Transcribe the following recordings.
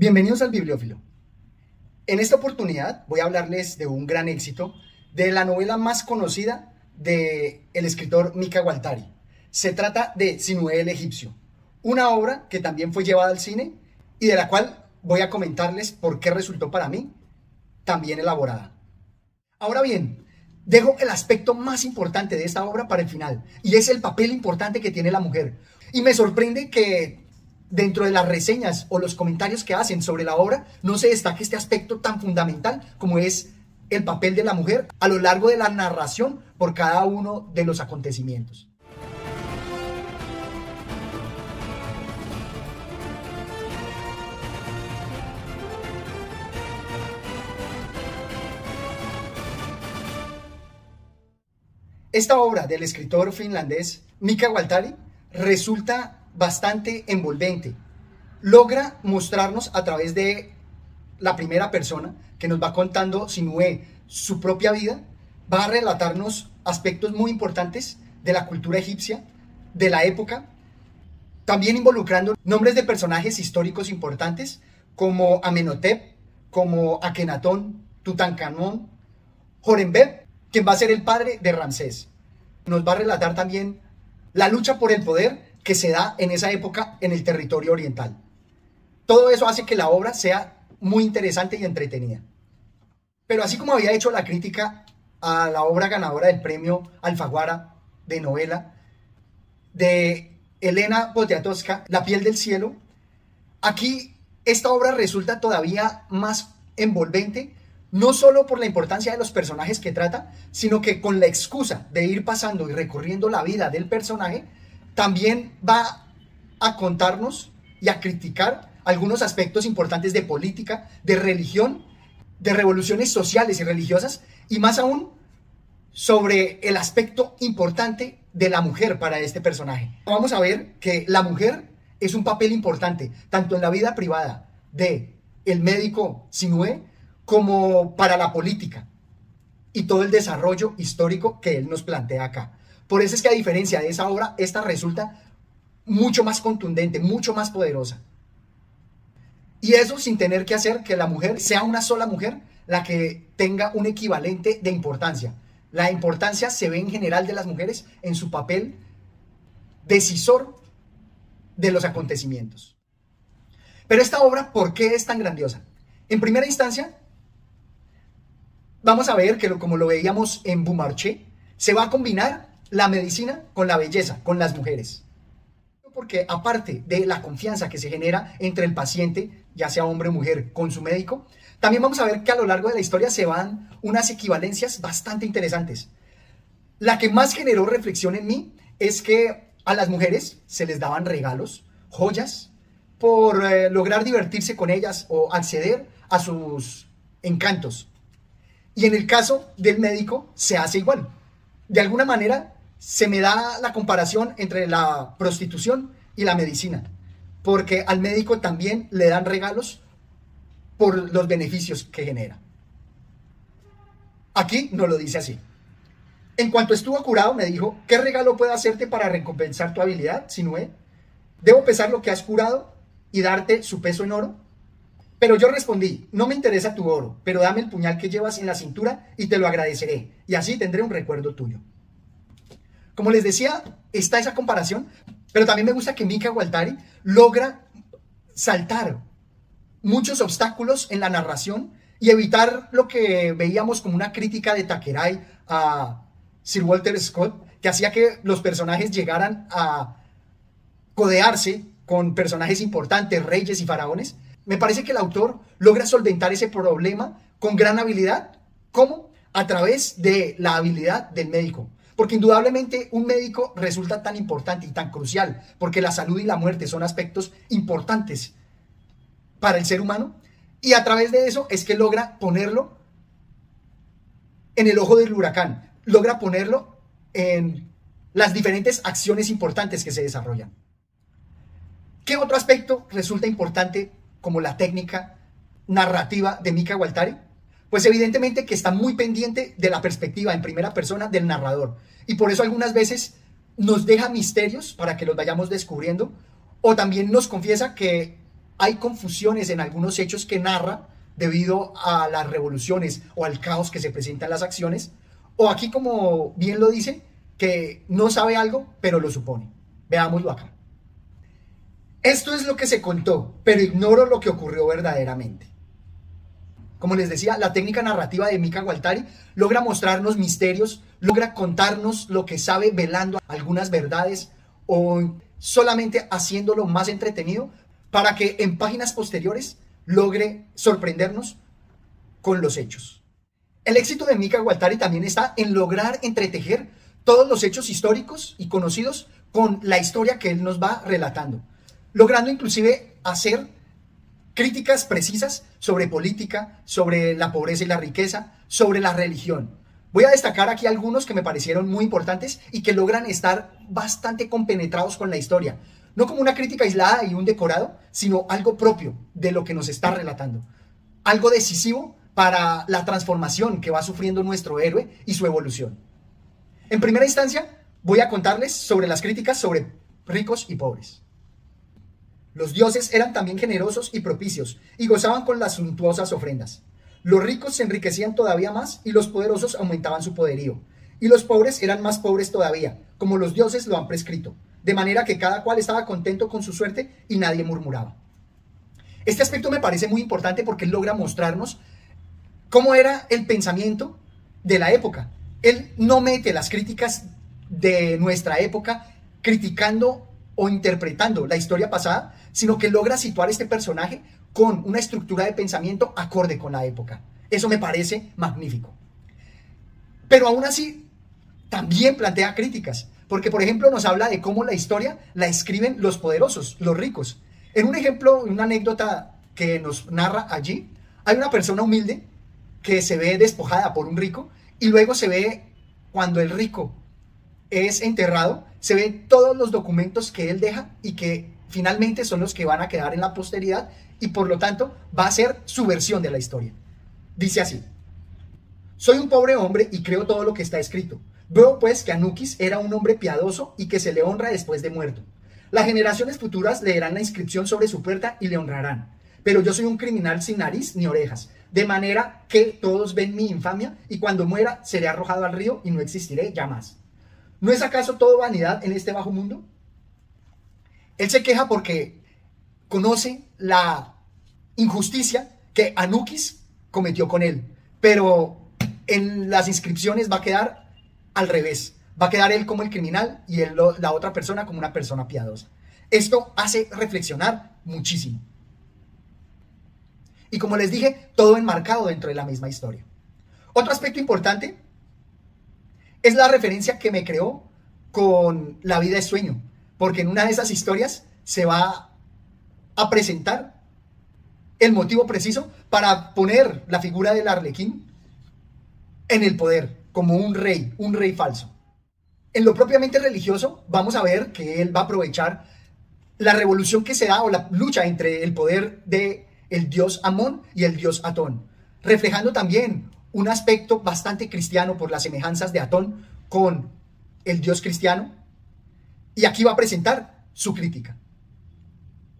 Bienvenidos al Bibliófilo. En esta oportunidad voy a hablarles de un gran éxito de la novela más conocida del el escritor Mika Waltari. Se trata de Sinué el egipcio, una obra que también fue llevada al cine y de la cual voy a comentarles por qué resultó para mí también elaborada. Ahora bien, dejo el aspecto más importante de esta obra para el final, y es el papel importante que tiene la mujer. Y me sorprende que dentro de las reseñas o los comentarios que hacen sobre la obra no se destaque este aspecto tan fundamental como es el papel de la mujer a lo largo de la narración por cada uno de los acontecimientos. Esta obra del escritor finlandés Mika Waltari resulta bastante envolvente. Logra mostrarnos a través de la primera persona que nos va contando Sinué su propia vida, va a relatarnos aspectos muy importantes de la cultura egipcia, de la época, también involucrando nombres de personajes históricos importantes como Amenhotep, como Akenatón, Tutankamón, Horembeb, quien va a ser el padre de Ramsés. Nos va a relatar también la lucha por el poder que se da en esa época en el territorio oriental. Todo eso hace que la obra sea muy interesante y entretenida. Pero así como había hecho la crítica a la obra ganadora del premio Alfaguara de novela de Elena Poniatowska, La piel del cielo, aquí esta obra resulta todavía más envolvente, no solo por la importancia de los personajes que trata, sino que con la excusa de ir pasando y recorriendo la vida del personaje, también va a contarnos y a criticar algunos aspectos importantes de política, de religión, de revoluciones sociales y religiosas, y más aún sobre el aspecto importante de la mujer para este personaje. Vamos a ver que la mujer es un papel importante, tanto en la vida privada de el médico Sinué, como para la política y todo el desarrollo histórico que él nos plantea acá. Por eso es que a diferencia de esa obra, esta resulta mucho más contundente, mucho más poderosa. Y eso sin tener que hacer que la mujer sea una sola mujer la que tenga un equivalente de importancia. La importancia se ve en general de las mujeres en su papel decisor de los acontecimientos. Pero esta obra, ¿por qué es tan grandiosa? En primera instancia, vamos a ver que como lo veíamos en Beaumarchais, se va a combinar la medicina con la belleza, con las mujeres. Porque aparte de la confianza que se genera entre el paciente, ya sea hombre o mujer, con su médico, también vamos a ver que a lo largo de la historia se van unas equivalencias bastante interesantes. La que más generó reflexión en mí es que a las mujeres se les daban regalos, joyas, por eh, lograr divertirse con ellas o acceder a sus encantos. Y en el caso del médico se hace igual. De alguna manera se me da la comparación entre la prostitución y la medicina, porque al médico también le dan regalos por los beneficios que genera. Aquí no lo dice así. En cuanto estuvo curado, me dijo, ¿qué regalo puedo hacerte para recompensar tu habilidad, Sinué? ¿Debo pesar lo que has curado y darte su peso en oro? Pero yo respondí, no me interesa tu oro, pero dame el puñal que llevas en la cintura y te lo agradeceré, y así tendré un recuerdo tuyo. Como les decía, está esa comparación, pero también me gusta que Mika Waltari logra saltar muchos obstáculos en la narración y evitar lo que veíamos como una crítica de Takerai a Sir Walter Scott, que hacía que los personajes llegaran a codearse con personajes importantes, reyes y faraones. Me parece que el autor logra solventar ese problema con gran habilidad. ¿Cómo? A través de la habilidad del médico. Porque indudablemente un médico resulta tan importante y tan crucial, porque la salud y la muerte son aspectos importantes para el ser humano, y a través de eso es que logra ponerlo en el ojo del huracán, logra ponerlo en las diferentes acciones importantes que se desarrollan. ¿Qué otro aspecto resulta importante como la técnica narrativa de Mika Waltari? Pues evidentemente que está muy pendiente de la perspectiva en primera persona del narrador. Y por eso algunas veces nos deja misterios para que los vayamos descubriendo. O también nos confiesa que hay confusiones en algunos hechos que narra debido a las revoluciones o al caos que se presenta en las acciones, o aquí como bien lo dice, que no sabe algo, pero lo supone. Veámoslo acá. Esto es lo que se contó, pero ignoro lo que ocurrió verdaderamente. Como les decía, la técnica narrativa de Mika Gualtari logra mostrarnos misterios, logra contarnos lo que sabe velando algunas verdades o solamente haciéndolo más entretenido para que en páginas posteriores logre sorprendernos con los hechos. El éxito de Mika Gualtari también está en lograr entretejer todos los hechos históricos y conocidos con la historia que él nos va relatando, logrando inclusive hacer críticas precisas sobre política, sobre la pobreza y la riqueza, sobre la religión. Voy a destacar aquí algunos que me parecieron muy importantes y que logran estar bastante compenetrados con la historia. No como una crítica aislada y un decorado, sino algo propio de lo que nos está relatando. Algo decisivo para la transformación que va sufriendo nuestro héroe y su evolución. En primera instancia, voy a contarles sobre las críticas sobre ricos y pobres. Los dioses eran también generosos y propicios, y gozaban con las suntuosas ofrendas. Los ricos se enriquecían todavía más y los poderosos aumentaban su poderío. Y los pobres eran más pobres todavía, como los dioses lo han prescrito, de manera que cada cual estaba contento con su suerte y nadie murmuraba. Este aspecto me parece muy importante porque logra mostrarnos cómo era el pensamiento de la época. Él no mete las críticas de nuestra época criticando o interpretando la historia pasada, sino que logra situar este personaje con una estructura de pensamiento acorde con la época. Eso me parece magnífico. Pero aún así, también plantea críticas, porque por ejemplo nos habla de cómo la historia la escriben los poderosos, los ricos. En un ejemplo, una anécdota que nos narra allí, hay una persona humilde que se ve despojada por un rico y luego se ve cuando el rico es enterrado, se ven todos los documentos que él deja y que finalmente son los que van a quedar en la posteridad y por lo tanto va a ser su versión de la historia. Dice así, soy un pobre hombre y creo todo lo que está escrito. Veo pues que Anukis era un hombre piadoso y que se le honra después de muerto. Las generaciones futuras leerán la inscripción sobre su puerta y le honrarán. Pero yo soy un criminal sin nariz ni orejas, de manera que todos ven mi infamia y cuando muera seré arrojado al río y no existiré ya más. ¿No es acaso todo vanidad en este bajo mundo? Él se queja porque conoce la injusticia que Anukis cometió con él, pero en las inscripciones va a quedar al revés. Va a quedar él como el criminal y la otra persona como una persona piadosa. Esto hace reflexionar muchísimo. Y como les dije, todo enmarcado dentro de la misma historia. Otro aspecto importante es la referencia que me creó con La vida es sueño, porque en una de esas historias se va a presentar el motivo preciso para poner la figura del arlequín en el poder, como un rey, un rey falso. En lo propiamente religioso, vamos a ver que él va a aprovechar la revolución que se da o la lucha entre el poder de el dios Amón y el dios Atón, reflejando también un aspecto bastante cristiano por las semejanzas de Atón con el Dios cristiano. Y aquí va a presentar su crítica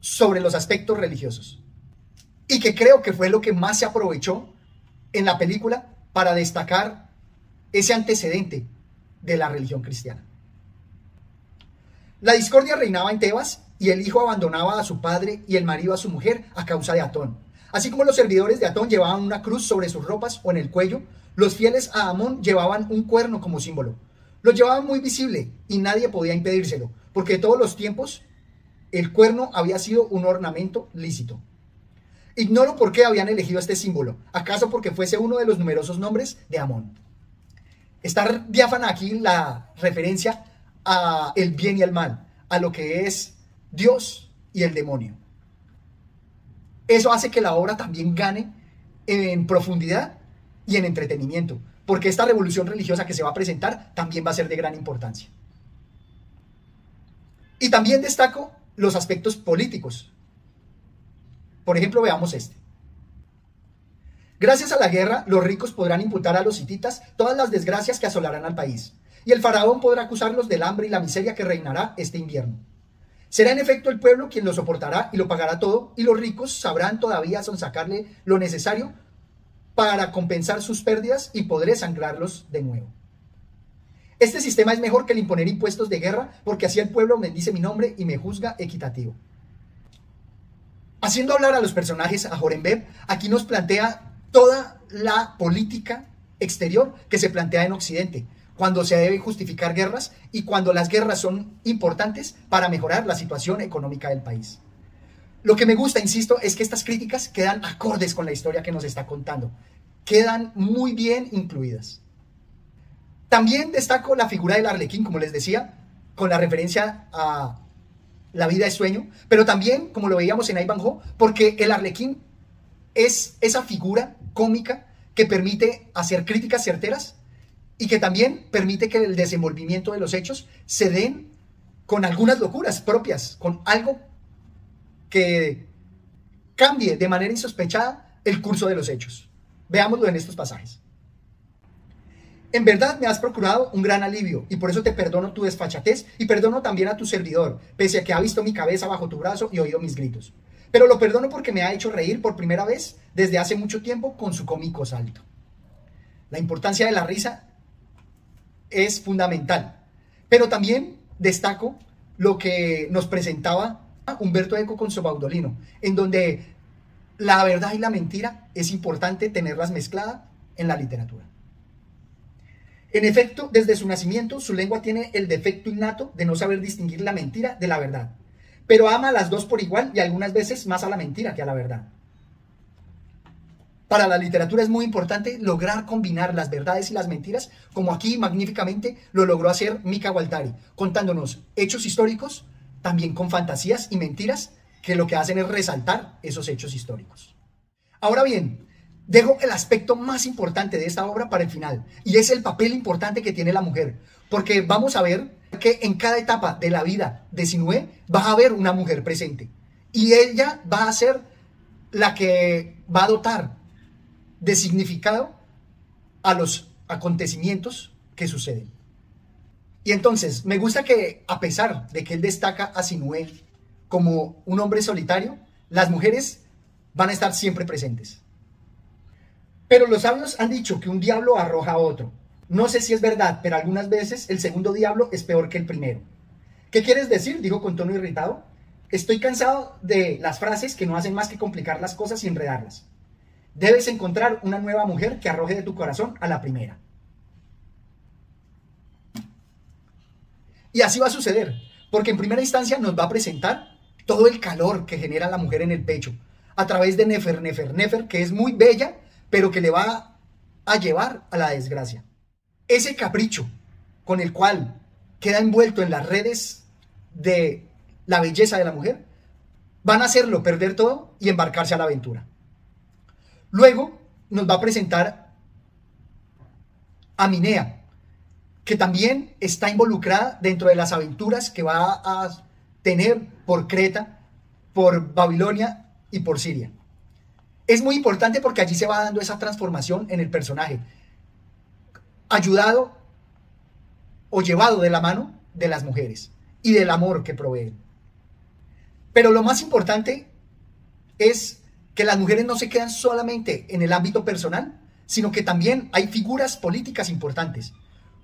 sobre los aspectos religiosos. Y que creo que fue lo que más se aprovechó en la película para destacar ese antecedente de la religión cristiana. La discordia reinaba en Tebas y el hijo abandonaba a su padre y el marido a su mujer a causa de Atón. Así como los servidores de Atón llevaban una cruz sobre sus ropas o en el cuello, los fieles a Amón llevaban un cuerno como símbolo. Lo llevaban muy visible y nadie podía impedírselo, porque todos los tiempos el cuerno había sido un ornamento lícito. Ignoro por qué habían elegido este símbolo, acaso porque fuese uno de los numerosos nombres de Amón. Está diáfana aquí la referencia a el bien y el mal, a lo que es Dios y el demonio. Eso hace que la obra también gane en profundidad y en entretenimiento, porque esta revolución religiosa que se va a presentar también va a ser de gran importancia. Y también destaco los aspectos políticos. Por ejemplo, veamos este. Gracias a la guerra, los ricos podrán imputar a los hititas todas las desgracias que asolarán al país, y el faraón podrá acusarlos del hambre y la miseria que reinará este invierno. Será en efecto el pueblo quien lo soportará y lo pagará todo, y los ricos sabrán todavía sonsacarle lo necesario para compensar sus pérdidas y podré sangrarlos de nuevo. Este sistema es mejor que el imponer impuestos de guerra, porque así el pueblo bendice mi nombre y me juzga equitativo. Haciendo hablar a los personajes a Jorenbeb, aquí nos plantea toda la política exterior que se plantea en Occidente, cuando se debe justificar guerras y cuando las guerras son importantes para mejorar la situación económica del país. Lo que me gusta, insisto, es que estas críticas quedan acordes con la historia que nos está contando, quedan muy bien incluidas. También destaco la figura del arlequín, como les decía, con la referencia a la vida de sueño, pero también, como lo veíamos en Ivanhoe, porque el arlequín es esa figura cómica que permite hacer críticas certeras y que también permite que el desenvolvimiento de los hechos se den con algunas locuras propias, con algo que cambie de manera insospechada el curso de los hechos. Veámoslo en estos pasajes. En verdad me has procurado un gran alivio y por eso te perdono tu desfachatez y perdono también a tu servidor, pese a que ha visto mi cabeza bajo tu brazo y oído mis gritos. Pero lo perdono porque me ha hecho reír por primera vez desde hace mucho tiempo con su cómico salto. La importancia de la risa es fundamental. Pero también destaco lo que nos presentaba Humberto Eco con su Baudolino, en donde la verdad y la mentira es importante tenerlas mezcladas en la literatura. En efecto, desde su nacimiento, su lengua tiene el defecto innato de no saber distinguir la mentira de la verdad, pero ama a las dos por igual y algunas veces más a la mentira que a la verdad. Para la literatura es muy importante lograr combinar las verdades y las mentiras, como aquí magníficamente lo logró hacer Mika Waltari, contándonos hechos históricos, también con fantasías y mentiras, que lo que hacen es resaltar esos hechos históricos. Ahora bien, dejo el aspecto más importante de esta obra para el final, y es el papel importante que tiene la mujer, porque vamos a ver que en cada etapa de la vida de Sinué va a haber una mujer presente, y ella va a ser la que va a dotar de significado a los acontecimientos que suceden. Y entonces, me gusta que a pesar de que él destaca a Sinué como un hombre solitario, las mujeres van a estar siempre presentes. Pero los sabios han dicho que un diablo arroja a otro. No sé si es verdad, pero algunas veces el segundo diablo es peor que el primero. ¿Qué quieres decir? Dijo con tono irritado. Estoy cansado de las frases que no hacen más que complicar las cosas y enredarlas. Debes encontrar una nueva mujer que arroje de tu corazón a la primera. Y así va a suceder, porque en primera instancia nos va a presentar todo el calor que genera la mujer en el pecho, a través de Nefer, Nefer, Nefer, que es muy bella, pero que le va a llevar a la desgracia. Ese capricho con el cual queda envuelto en las redes de la belleza de la mujer, van a hacerlo perder todo y embarcarse a la aventura. Luego nos va a presentar a Minea, que también está involucrada dentro de las aventuras que va a tener por Creta, por Babilonia y por Siria. Es muy importante porque allí se va dando esa transformación en el personaje, ayudado o llevado de la mano de las mujeres y del amor que proveen. Pero lo más importante es que las mujeres no se quedan solamente en el ámbito personal, sino que también hay figuras políticas importantes,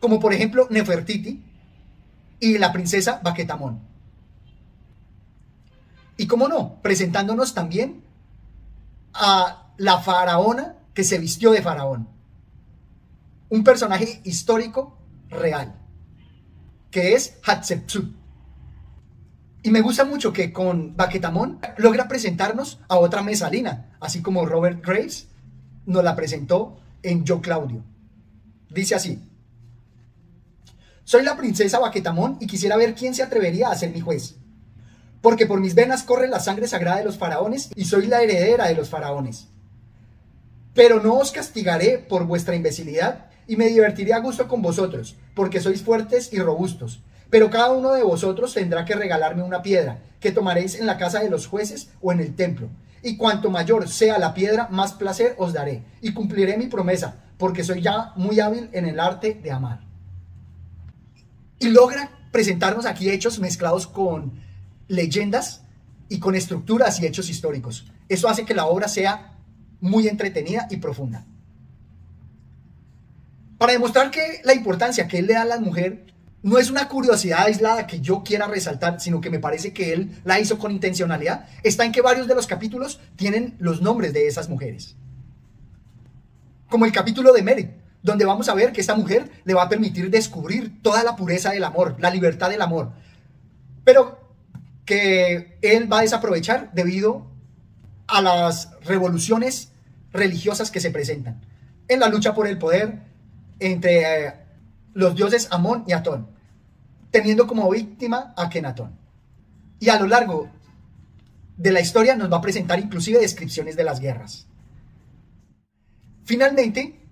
como por ejemplo Nefertiti y la princesa Baquetamón. Y cómo no, presentándonos también a la faraona que se vistió de faraón. Un personaje histórico real, que es Hatshepsut. Y me gusta mucho que con Baquetamón logra presentarnos a otra mesalina, así como Robert Graves nos la presentó en Yo Claudio. Dice así: Soy la princesa Baquetamón y quisiera ver quién se atrevería a ser mi juez. Porque por mis venas corre la sangre sagrada de los faraones y soy la heredera de los faraones. Pero no os castigaré por vuestra imbecilidad y me divertiré a gusto con vosotros, porque sois fuertes y robustos pero cada uno de vosotros tendrá que regalarme una piedra, que tomaréis en la casa de los jueces o en el templo. Y cuanto mayor sea la piedra, más placer os daré, y cumpliré mi promesa, porque soy ya muy hábil en el arte de amar. Y logra presentarnos aquí hechos mezclados con leyendas y con estructuras y hechos históricos. Eso hace que la obra sea muy entretenida y profunda. Para demostrar que la importancia que él le da a la mujer no es una curiosidad aislada que yo quiera resaltar, sino que me parece que él la hizo con intencionalidad, está en que varios de los capítulos tienen los nombres de esas mujeres. Como el capítulo de Mary, donde vamos a ver que esta mujer le va a permitir descubrir toda la pureza del amor, la libertad del amor, pero que él va a desaprovechar debido a las revoluciones religiosas que se presentan en la lucha por el poder entre eh, los dioses Amón y Atón, teniendo como víctima a Kenatón. Y a lo largo de la historia nos va a presentar inclusive descripciones de las guerras. Finalmente,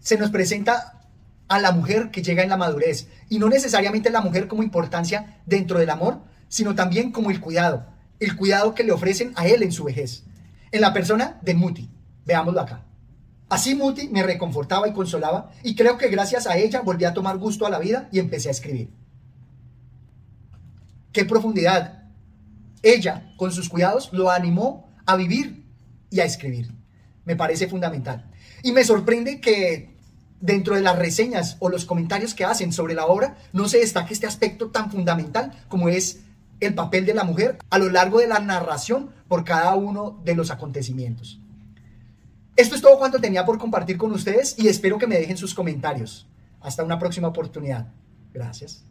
se nos presenta a la mujer que llega en la madurez, y no necesariamente la mujer como importancia dentro del amor, sino también como el cuidado, el cuidado que le ofrecen a él en su vejez, en la persona de Muti. Veámoslo acá. Así Muti me reconfortaba y consolaba y creo que gracias a ella volví a tomar gusto a la vida y empecé a escribir. Qué profundidad. Ella, con sus cuidados, lo animó a vivir y a escribir. Me parece fundamental. Y me sorprende que dentro de las reseñas o los comentarios que hacen sobre la obra no se destaque este aspecto tan fundamental como es el papel de la mujer a lo largo de la narración por cada uno de los acontecimientos. Esto es todo cuanto tenía por compartir con ustedes y espero que me dejen sus comentarios. Hasta una próxima oportunidad. Gracias.